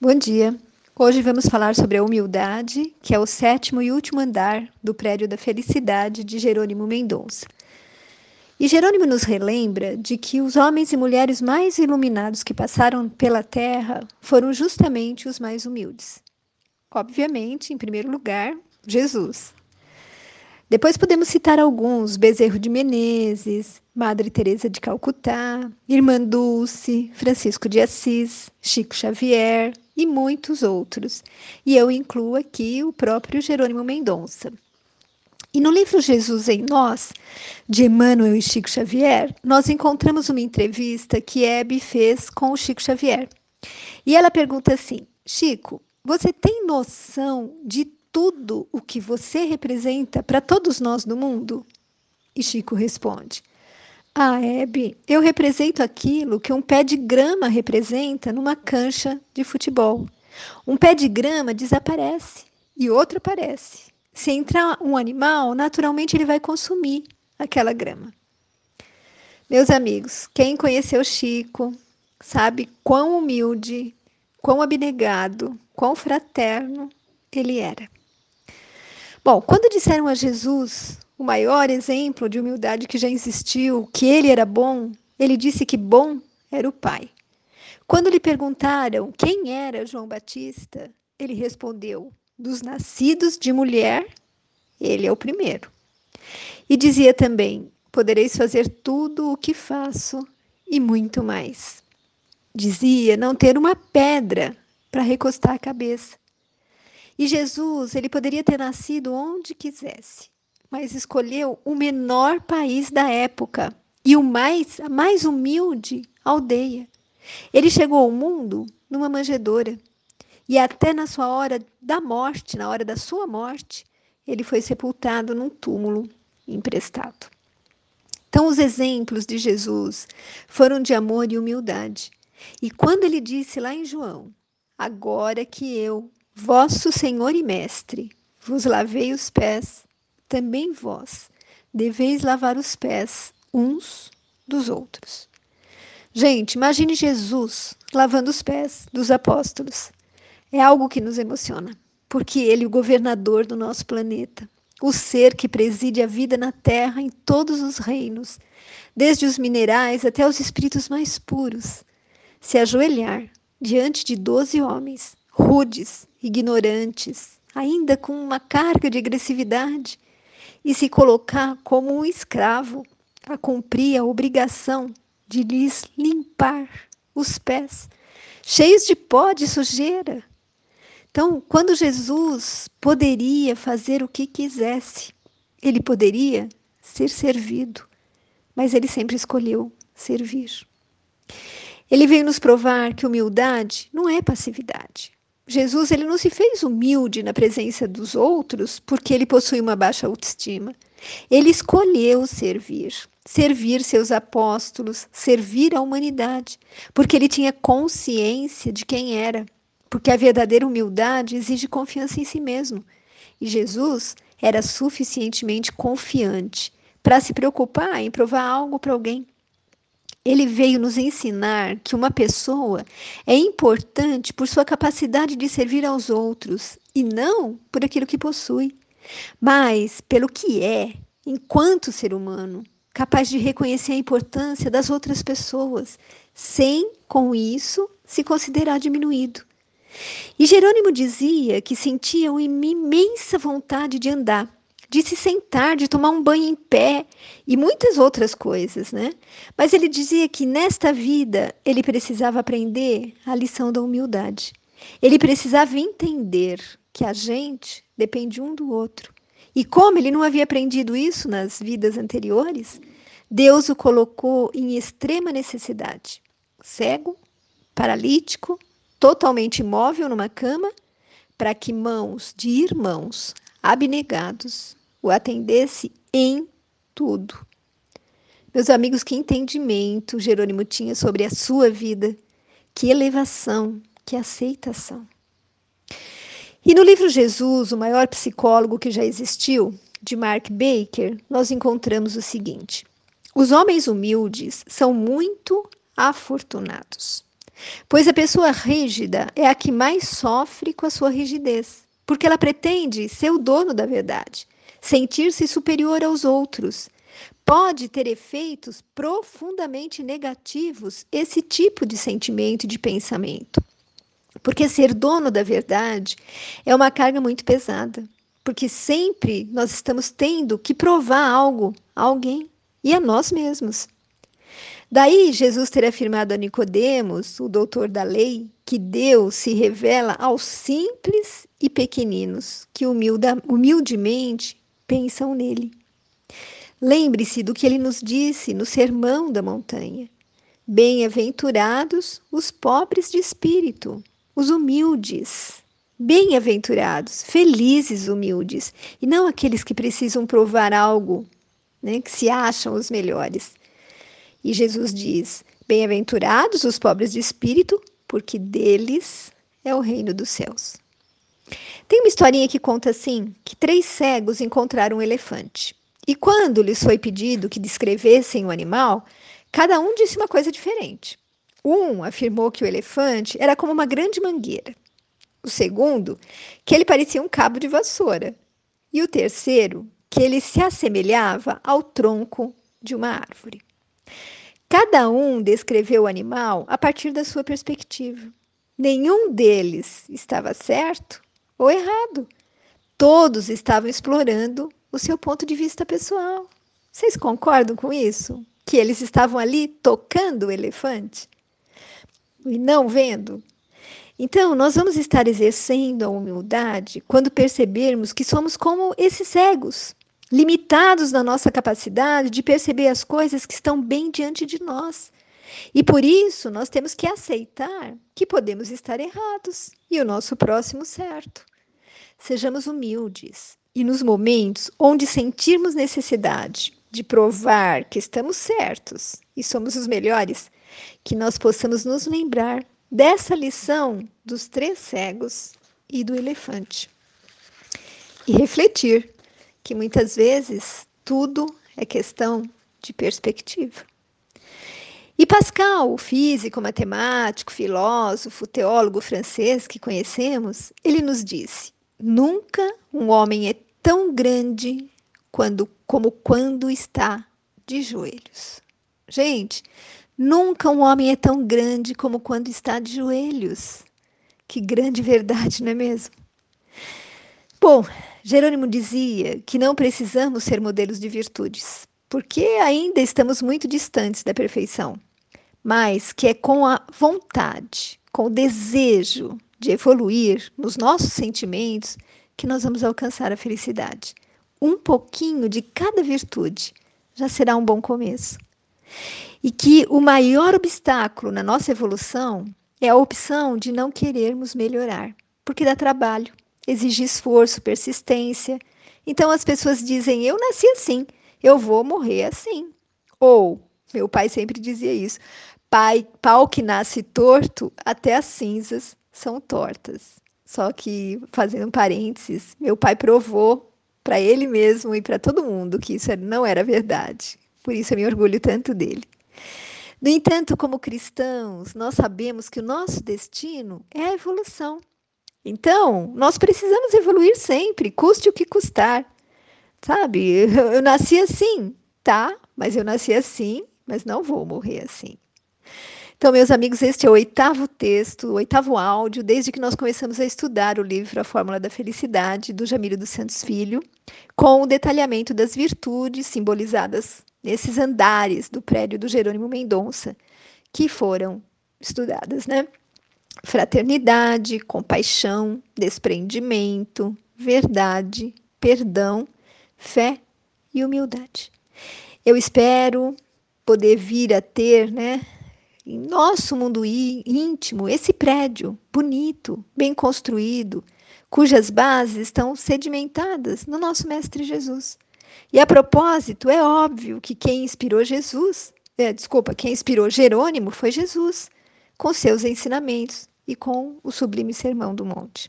Bom dia. Hoje vamos falar sobre a humildade, que é o sétimo e último andar do prédio da felicidade de Jerônimo Mendonça. E Jerônimo nos relembra de que os homens e mulheres mais iluminados que passaram pela terra foram justamente os mais humildes. Obviamente, em primeiro lugar, Jesus. Depois podemos citar alguns: Bezerro de Menezes, Madre Teresa de Calcutá, Irmã Dulce, Francisco de Assis, Chico Xavier e muitos outros. E eu incluo aqui o próprio Jerônimo Mendonça. E no livro Jesus em Nós, de Emmanuel e Chico Xavier, nós encontramos uma entrevista que Hebe fez com o Chico Xavier. E ela pergunta assim: Chico, você tem noção de tudo o que você representa para todos nós do mundo? E Chico responde: Ah, Hebe, eu represento aquilo que um pé de grama representa numa cancha de futebol. Um pé de grama desaparece e outro aparece. Se entrar um animal, naturalmente ele vai consumir aquela grama. Meus amigos, quem conheceu Chico sabe quão humilde, quão abnegado, quão fraterno ele era. Bom, quando disseram a Jesus, o maior exemplo de humildade que já existiu, que ele era bom, ele disse que bom era o Pai. Quando lhe perguntaram quem era João Batista, ele respondeu: dos nascidos de mulher, ele é o primeiro. E dizia também: podereis fazer tudo o que faço e muito mais. Dizia não ter uma pedra para recostar a cabeça. E Jesus, ele poderia ter nascido onde quisesse, mas escolheu o menor país da época e o mais, a mais humilde aldeia. Ele chegou ao mundo numa manjedoura e até na sua hora da morte, na hora da sua morte, ele foi sepultado num túmulo emprestado. Então, os exemplos de Jesus foram de amor e humildade. E quando ele disse lá em João: Agora que eu, Vosso Senhor e Mestre, vos lavei os pés, também vós deveis lavar os pés uns dos outros. Gente, imagine Jesus lavando os pés dos apóstolos. É algo que nos emociona, porque ele o governador do nosso planeta, o ser que preside a vida na terra em todos os reinos, desde os minerais até os espíritos mais puros, se ajoelhar diante de doze homens rudes, ignorantes, ainda com uma carga de agressividade, e se colocar como um escravo a cumprir a obrigação de lhes limpar os pés, cheios de pó de sujeira. Então, quando Jesus poderia fazer o que quisesse, ele poderia ser servido, mas ele sempre escolheu servir. Ele veio nos provar que humildade não é passividade. Jesus ele não se fez humilde na presença dos outros porque ele possui uma baixa autoestima. Ele escolheu servir, servir seus apóstolos, servir a humanidade, porque ele tinha consciência de quem era, porque a verdadeira humildade exige confiança em si mesmo. E Jesus era suficientemente confiante para se preocupar em provar algo para alguém. Ele veio nos ensinar que uma pessoa é importante por sua capacidade de servir aos outros e não por aquilo que possui, mas pelo que é, enquanto ser humano, capaz de reconhecer a importância das outras pessoas, sem, com isso, se considerar diminuído. E Jerônimo dizia que sentia uma imensa vontade de andar, de se sentar, de tomar um banho em pé e muitas outras coisas, né? Mas ele dizia que nesta vida ele precisava aprender a lição da humildade. Ele precisava entender que a gente depende um do outro. E como ele não havia aprendido isso nas vidas anteriores, Deus o colocou em extrema necessidade. Cego, paralítico, totalmente imóvel numa cama, para que mãos de irmãos abnegados o atendesse em tudo. Meus amigos, que entendimento Jerônimo tinha sobre a sua vida, que elevação, que aceitação. E no livro Jesus, o maior psicólogo que já existiu, de Mark Baker, nós encontramos o seguinte: os homens humildes são muito afortunados. Pois a pessoa rígida é a que mais sofre com a sua rigidez, porque ela pretende ser o dono da verdade, sentir-se superior aos outros. Pode ter efeitos profundamente negativos esse tipo de sentimento e de pensamento. Porque ser dono da verdade é uma carga muito pesada. Porque sempre nós estamos tendo que provar algo a alguém e a nós mesmos. Daí Jesus ter afirmado a Nicodemos, o doutor da lei, que Deus se revela aos simples e pequeninos, que humilda, humildemente pensam nele. Lembre-se do que ele nos disse no Sermão da Montanha. Bem-aventurados os pobres de espírito, os humildes. Bem-aventurados, felizes humildes, e não aqueles que precisam provar algo, né, que se acham os melhores. E Jesus diz: Bem-aventurados os pobres de espírito, porque deles é o reino dos céus. Tem uma historinha que conta assim: que três cegos encontraram um elefante. E quando lhes foi pedido que descrevessem o animal, cada um disse uma coisa diferente. Um afirmou que o elefante era como uma grande mangueira. O segundo, que ele parecia um cabo de vassoura. E o terceiro, que ele se assemelhava ao tronco de uma árvore. Cada um descreveu o animal a partir da sua perspectiva. Nenhum deles estava certo ou errado. Todos estavam explorando o seu ponto de vista pessoal. Vocês concordam com isso? Que eles estavam ali tocando o elefante? e não vendo? Então, nós vamos estar exercendo a humildade quando percebermos que somos como esses cegos, limitados na nossa capacidade de perceber as coisas que estão bem diante de nós. E por isso, nós temos que aceitar que podemos estar errados e o nosso próximo certo. Sejamos humildes e nos momentos onde sentirmos necessidade de provar que estamos certos e somos os melhores, que nós possamos nos lembrar dessa lição dos três cegos e do elefante. E refletir que muitas vezes tudo é questão de perspectiva. E Pascal, o físico, matemático, filósofo, teólogo francês que conhecemos, ele nos disse: nunca um homem é tão grande quando, como quando está de joelhos. Gente, Nunca um homem é tão grande como quando está de joelhos. Que grande verdade, não é mesmo? Bom, Jerônimo dizia que não precisamos ser modelos de virtudes, porque ainda estamos muito distantes da perfeição, mas que é com a vontade, com o desejo de evoluir nos nossos sentimentos que nós vamos alcançar a felicidade. Um pouquinho de cada virtude já será um bom começo e que o maior obstáculo na nossa evolução é a opção de não querermos melhorar, porque dá trabalho, exige esforço, persistência. Então as pessoas dizem: Eu nasci assim, eu vou morrer assim. Ou, meu pai sempre dizia isso: pai, pau que nasce torto, até as cinzas são tortas. Só que, fazendo parênteses, meu pai provou para ele mesmo e para todo mundo que isso não era verdade. Por isso eu me orgulho tanto dele. No entanto, como cristãos, nós sabemos que o nosso destino é a evolução. Então, nós precisamos evoluir sempre, custe o que custar. Sabe? Eu, eu nasci assim, tá? Mas eu nasci assim, mas não vou morrer assim. Então, meus amigos, este é o oitavo texto, o oitavo áudio, desde que nós começamos a estudar o livro A Fórmula da Felicidade, do Jamílio dos Santos Filho, com o detalhamento das virtudes simbolizadas nesses andares do prédio do Jerônimo Mendonça, que foram estudadas, né? Fraternidade, compaixão, desprendimento, verdade, perdão, fé e humildade. Eu espero poder vir a ter, né, nosso mundo íntimo, esse prédio bonito, bem construído, cujas bases estão sedimentadas no nosso Mestre Jesus. E a propósito, é óbvio que quem inspirou Jesus, é, desculpa, quem inspirou Jerônimo foi Jesus, com seus ensinamentos e com o sublime Sermão do Monte.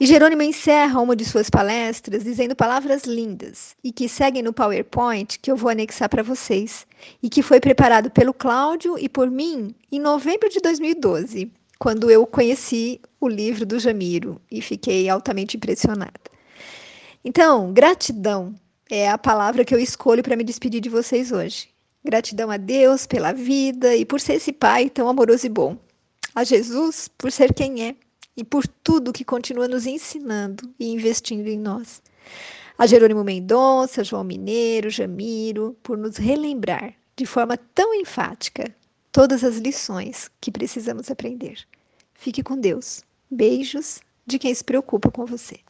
E Jerônimo encerra uma de suas palestras dizendo palavras lindas e que seguem no PowerPoint que eu vou anexar para vocês e que foi preparado pelo Cláudio e por mim em novembro de 2012, quando eu conheci o livro do Jamiro e fiquei altamente impressionada. Então, gratidão é a palavra que eu escolho para me despedir de vocês hoje. Gratidão a Deus pela vida e por ser esse Pai tão amoroso e bom. A Jesus por ser quem é e por tudo que continua nos ensinando e investindo em nós. A Jerônimo Mendonça, João Mineiro, Jamiro, por nos relembrar de forma tão enfática todas as lições que precisamos aprender. Fique com Deus. Beijos de quem se preocupa com você.